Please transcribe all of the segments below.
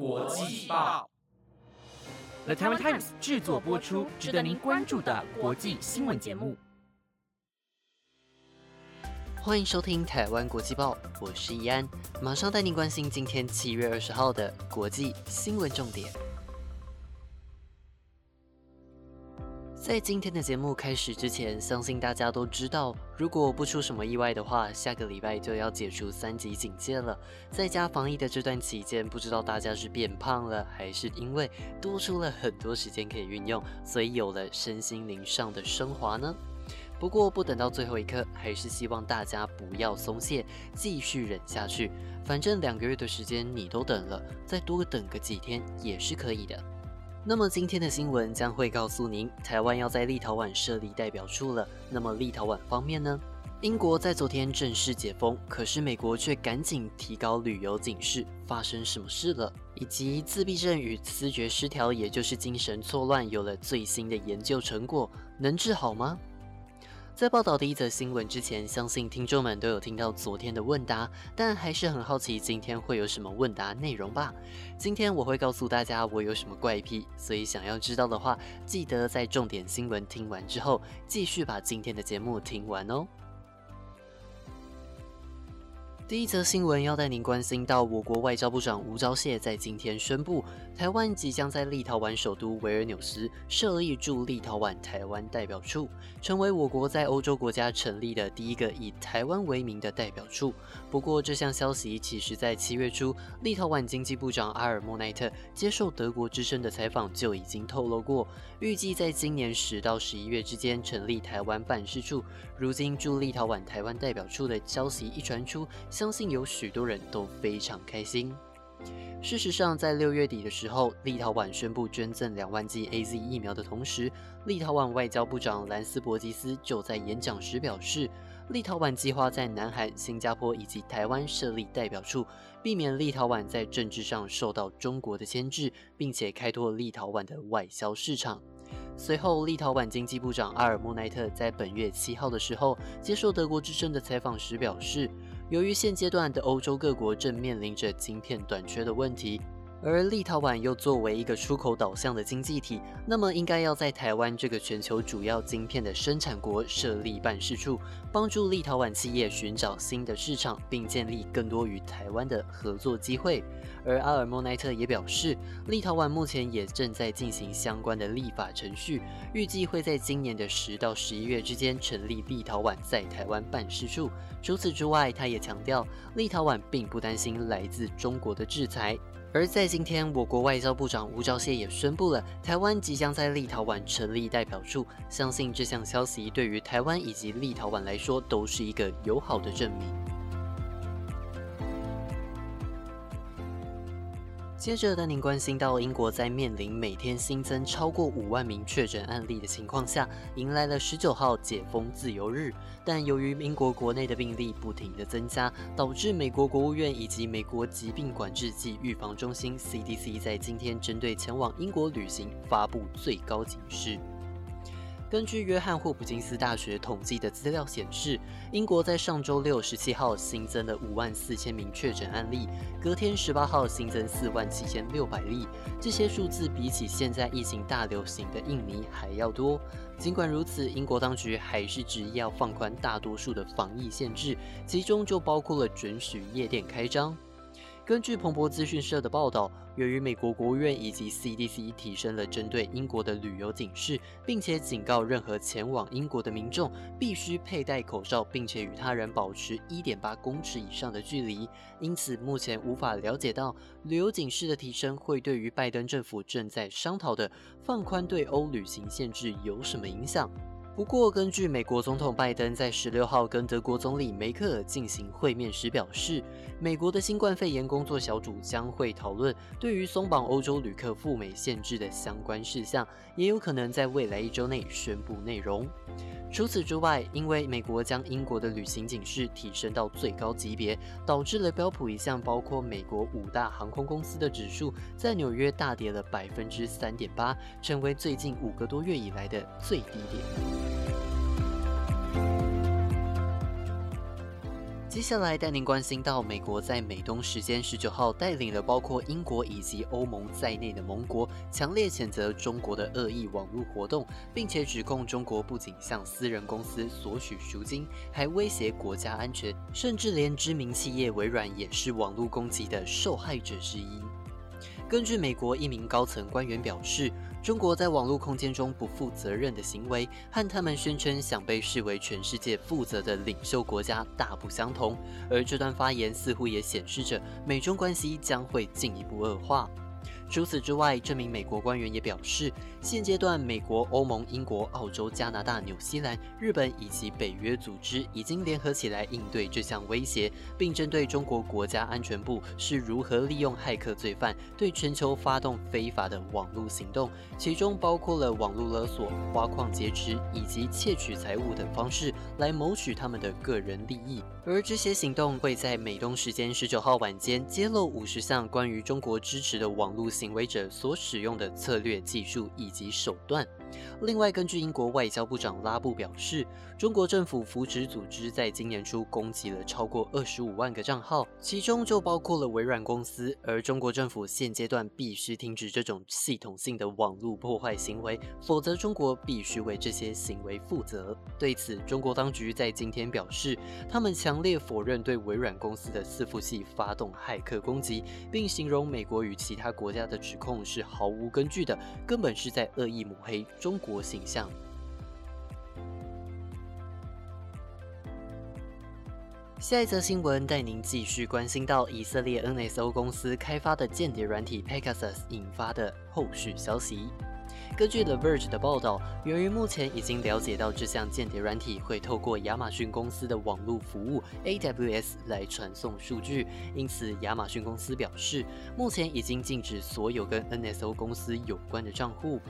国际报，The Taiwan Times 制作播出，值得您关注的国际新闻节目。欢迎收听台湾国际报，我是易安，马上带您关心今天七月二十号的国际新闻重点。在今天的节目开始之前，相信大家都知道，如果不出什么意外的话，下个礼拜就要解除三级警戒了。在家防疫的这段期间，不知道大家是变胖了，还是因为多出了很多时间可以运用，所以有了身心灵上的升华呢？不过不等到最后一刻，还是希望大家不要松懈，继续忍下去。反正两个月的时间你都等了，再多等个几天也是可以的。那么今天的新闻将会告诉您，台湾要在立陶宛设立代表处了。那么立陶宛方面呢？英国在昨天正式解封，可是美国却赶紧提高旅游警示，发生什么事了？以及自闭症与思觉失调，也就是精神错乱，有了最新的研究成果，能治好吗？在报道第一则新闻之前，相信听众们都有听到昨天的问答，但还是很好奇今天会有什么问答内容吧。今天我会告诉大家我有什么怪癖，所以想要知道的话，记得在重点新闻听完之后，继续把今天的节目听完哦。第一则新闻要带您关心到，我国外交部长吴钊燮在今天宣布，台湾即将在立陶宛首都维尔纽斯设立驻立陶宛台湾代表处，成为我国在欧洲国家成立的第一个以台湾为名的代表处。不过，这项消息其实在七月初，立陶宛经济部长阿尔莫奈特接受德国之声的采访就已经透露过，预计在今年十到十一月之间成立台湾办事处。如今驻立陶宛台湾代表处的消息一传出，相信有许多人都非常开心。事实上，在六月底的时候，立陶宛宣布捐赠两万剂 A Z 疫苗的同时，立陶宛外交部长兰斯伯吉斯就在演讲时表示，立陶宛计划在南韩、新加坡以及台湾设立代表处，避免立陶宛在政治上受到中国的牵制，并且开拓立陶宛的外销市场。随后，立陶宛经济部长阿尔莫奈特在本月七号的时候接受德国之声的采访时表示。由于现阶段的欧洲各国正面临着晶片短缺的问题。而立陶宛又作为一个出口导向的经济体，那么应该要在台湾这个全球主要晶片的生产国设立办事处，帮助立陶宛企业寻找新的市场，并建立更多与台湾的合作机会。而阿尔莫奈特也表示，立陶宛目前也正在进行相关的立法程序，预计会在今年的十到十一月之间成立立陶宛在台湾办事处。除此之外，他也强调，立陶宛并不担心来自中国的制裁。而在今天，我国外交部长吴钊燮也宣布了，台湾即将在立陶宛成立代表处。相信这项消息对于台湾以及立陶宛来说，都是一个友好的证明。接着带您关心到，英国在面临每天新增超过五万名确诊案例的情况下，迎来了十九号解封自由日。但由于英国国内的病例不停的增加，导致美国国务院以及美国疾病管制及预防中心 （CDC） 在今天针对前往英国旅行发布最高警示。根据约翰霍普金斯大学统计的资料显示，英国在上周六十七号新增了五万四千名确诊案例，隔天十八号新增四万七千六百例。这些数字比起现在疫情大流行的印尼还要多。尽管如此，英国当局还是执意要放宽大多数的防疫限制，其中就包括了准许夜店开张。根据彭博资讯社的报道，由于美国国务院以及 CDC 提升了针对英国的旅游警示，并且警告任何前往英国的民众必须佩戴口罩，并且与他人保持一点八公尺以上的距离，因此目前无法了解到旅游警示的提升会对于拜登政府正在商讨的放宽对欧旅行限制有什么影响。不过，根据美国总统拜登在十六号跟德国总理梅克尔进行会面时表示，美国的新冠肺炎工作小组将会讨论对于松绑欧洲旅客赴美限制的相关事项，也有可能在未来一周内宣布内容。除此之外，因为美国将英国的旅行警示提升到最高级别，导致了标普一项包括美国五大航空公司的指数在纽约大跌了百分之三点八，成为最近五个多月以来的最低点。接下来带您关心到，美国在美东时间十九号带领了包括英国以及欧盟在内的盟国，强烈谴责中国的恶意网络活动，并且指控中国不仅向私人公司索取赎金，还威胁国家安全，甚至连知名企业微软也是网络攻击的受害者之一。根据美国一名高层官员表示。中国在网络空间中不负责任的行为，和他们宣称想被视为全世界负责的领袖国家大不相同。而这段发言似乎也显示着美中关系将会进一步恶化。除此之外，这名美国官员也表示，现阶段美国、欧盟、英国、澳洲、加拿大、纽西兰、日本以及北约组织已经联合起来应对这项威胁，并针对中国国家安全部是如何利用骇客罪犯对全球发动非法的网络行动，其中包括了网络勒索、挖矿劫持以及窃取财物等方式来谋取他们的个人利益。而这些行动会在美东时间十九号晚间揭露五十项关于中国支持的网络行为者所使用的策略、技术以及手段。另外，根据英国外交部长拉布表示，中国政府扶持组织在今年初攻击了超过二十五万个账号，其中就包括了微软公司。而中国政府现阶段必须停止这种系统性的网络破坏行为，否则中国必须为这些行为负责。对此，中国当局在今天表示，他们强烈否认对微软公司的伺服器发动骇客攻击，并形容美国与其他国家的指控是毫无根据的，根本是在恶意抹黑中国。形象。下一则新闻带您继续关心到以色列 NSO 公司开发的间谍软体 Pegasus 引发的后续消息。根据 The Verge 的报道，由于目前已经了解到这项间谍软体会透过亚马逊公司的网络服务 AWS 来传送数据，因此亚马逊公司表示，目前已经禁止所有跟 NSO 公司有关的账户。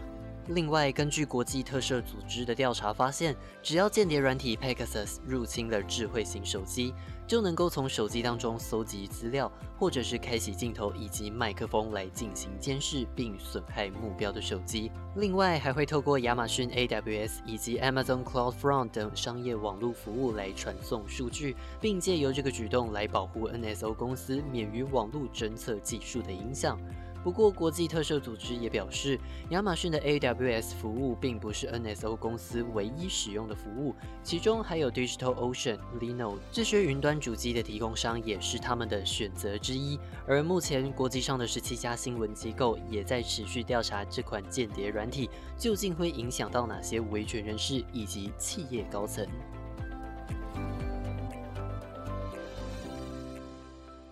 另外，根据国际特赦组织的调查发现，只要间谍软体 Pegasus 入侵了智慧型手机，就能够从手机当中搜集资料，或者是开启镜头以及麦克风来进行监视，并损害目标的手机。另外，还会透过亚马逊 AWS 以及 Amazon CloudFront 等商业网络服务来传送数据，并借由这个举动来保护 NSO 公司免于网络侦测技术的影响。不过，国际特赦组织也表示，亚马逊的 AWS 服务并不是 NSO 公司唯一使用的服务，其中还有 DigitalOcean、Linode 这些云端主机的提供商也是他们的选择之一。而目前，国际上的十七家新闻机构也在持续调查这款间谍软体究竟会影响到哪些维权人士以及企业高层。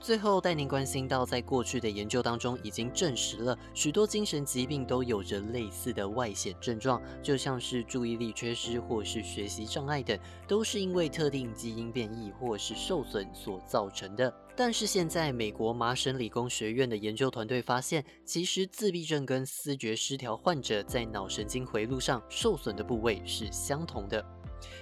最后带您关心到，在过去的研究当中，已经证实了许多精神疾病都有着类似的外显症状，就像是注意力缺失或是学习障碍等，都是因为特定基因变异或是受损所造成的。但是现在，美国麻省理工学院的研究团队发现，其实自闭症跟思觉失调患者在脑神经回路上受损的部位是相同的。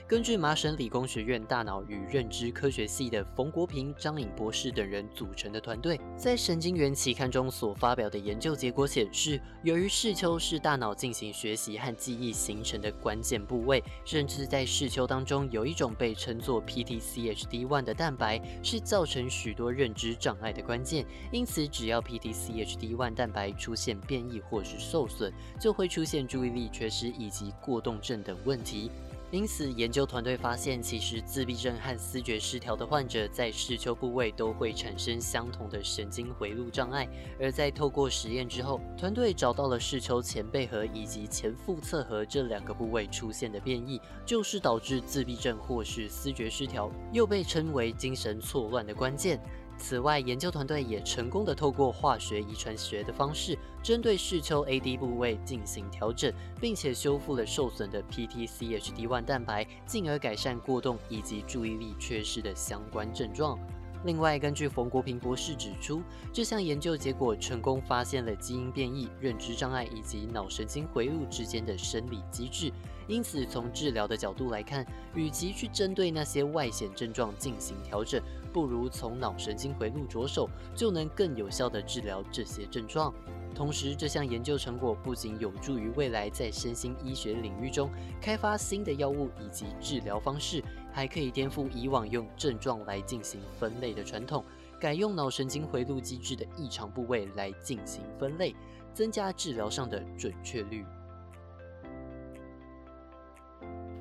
根据麻省理工学院大脑与认知科学系的冯国平、张颖博士等人组成的团队，在《神经元》期刊中所发表的研究结果显示，由于视丘是大脑进行学习和记忆形成的关键部位，甚至在视丘当中有一种被称作 PTCHD1 的蛋白，是造成许多认知障碍的关键。因此，只要 PTCHD1 蛋白出现变异或是受损，就会出现注意力缺失以及过动症等问题。因此，研究团队发现，其实自闭症和思觉失调的患者在视丘部位都会产生相同的神经回路障碍。而在透过实验之后，团队找到了视丘前背核以及前腹侧核这两个部位出现的变异，就是导致自闭症或是思觉失调，又被称为精神错乱的关键。此外，研究团队也成功的透过化学遗传学的方式，针对视丘 AD 部位进行调整，并且修复了受损的 PTCHD1 蛋白，进而改善过动以及注意力缺失的相关症状。另外，根据冯国平博士指出，这项研究结果成功发现了基因变异、认知障碍以及脑神经回路之间的生理机制。因此，从治疗的角度来看，与其去针对那些外显症状进行调整，不如从脑神经回路着手，就能更有效地治疗这些症状。同时，这项研究成果不仅有助于未来在身心医学领域中开发新的药物以及治疗方式。还可以颠覆以往用症状来进行分类的传统，改用脑神经回路机制的异常部位来进行分类，增加治疗上的准确率。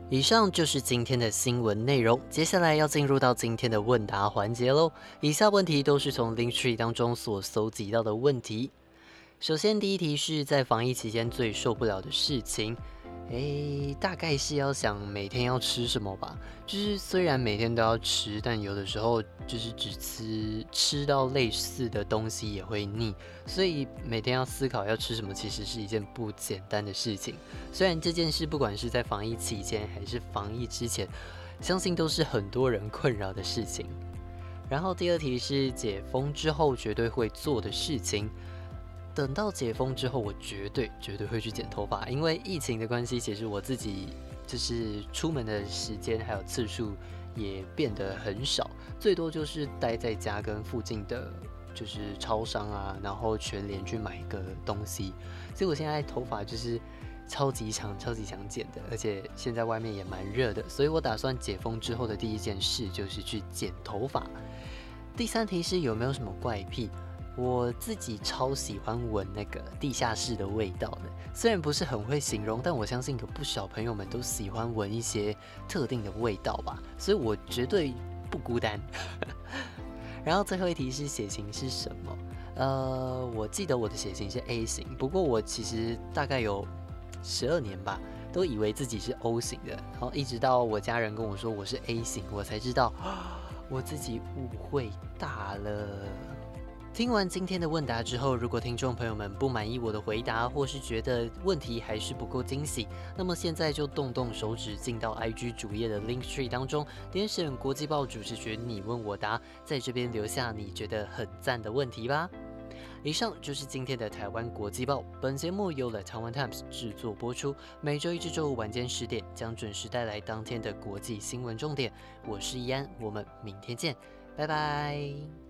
以上就是今天的新闻内容，接下来要进入到今天的问答环节喽。以下问题都是从 Linktree 当中所搜集到的问题。首先，第一题是在防疫期间最受不了的事情。诶，大概是要想每天要吃什么吧。就是虽然每天都要吃，但有的时候就是只吃吃到类似的东西也会腻，所以每天要思考要吃什么，其实是一件不简单的事情。虽然这件事不管是在防疫期间还是防疫之前，相信都是很多人困扰的事情。然后第二题是解封之后绝对会做的事情。等到解封之后，我绝对绝对会去剪头发，因为疫情的关系，其实我自己就是出门的时间还有次数也变得很少，最多就是待在家跟附近的就是超商啊，然后全联去买个东西。所以我现在头发就是超级长、超级想剪的，而且现在外面也蛮热的，所以我打算解封之后的第一件事就是去剪头发。第三题是有没有什么怪癖？我自己超喜欢闻那个地下室的味道的，虽然不是很会形容，但我相信有不少朋友们都喜欢闻一些特定的味道吧，所以我绝对不孤单。然后最后一题是血型是什么？呃，我记得我的血型是 A 型，不过我其实大概有十二年吧，都以为自己是 O 型的，然后一直到我家人跟我说我是 A 型，我才知道我自己误会大了。听完今天的问答之后，如果听众朋友们不满意我的回答，或是觉得问题还是不够惊喜，那么现在就动动手指进到 IG 主页的 Link Tree 当中，点选国际报主持群你问我答，在这边留下你觉得很赞的问题吧。以上就是今天的台湾国际报，本节目由了台湾 Times 制作播出，每周一至周五晚间十点将准时带来当天的国际新闻重点。我是易安，我们明天见，拜拜。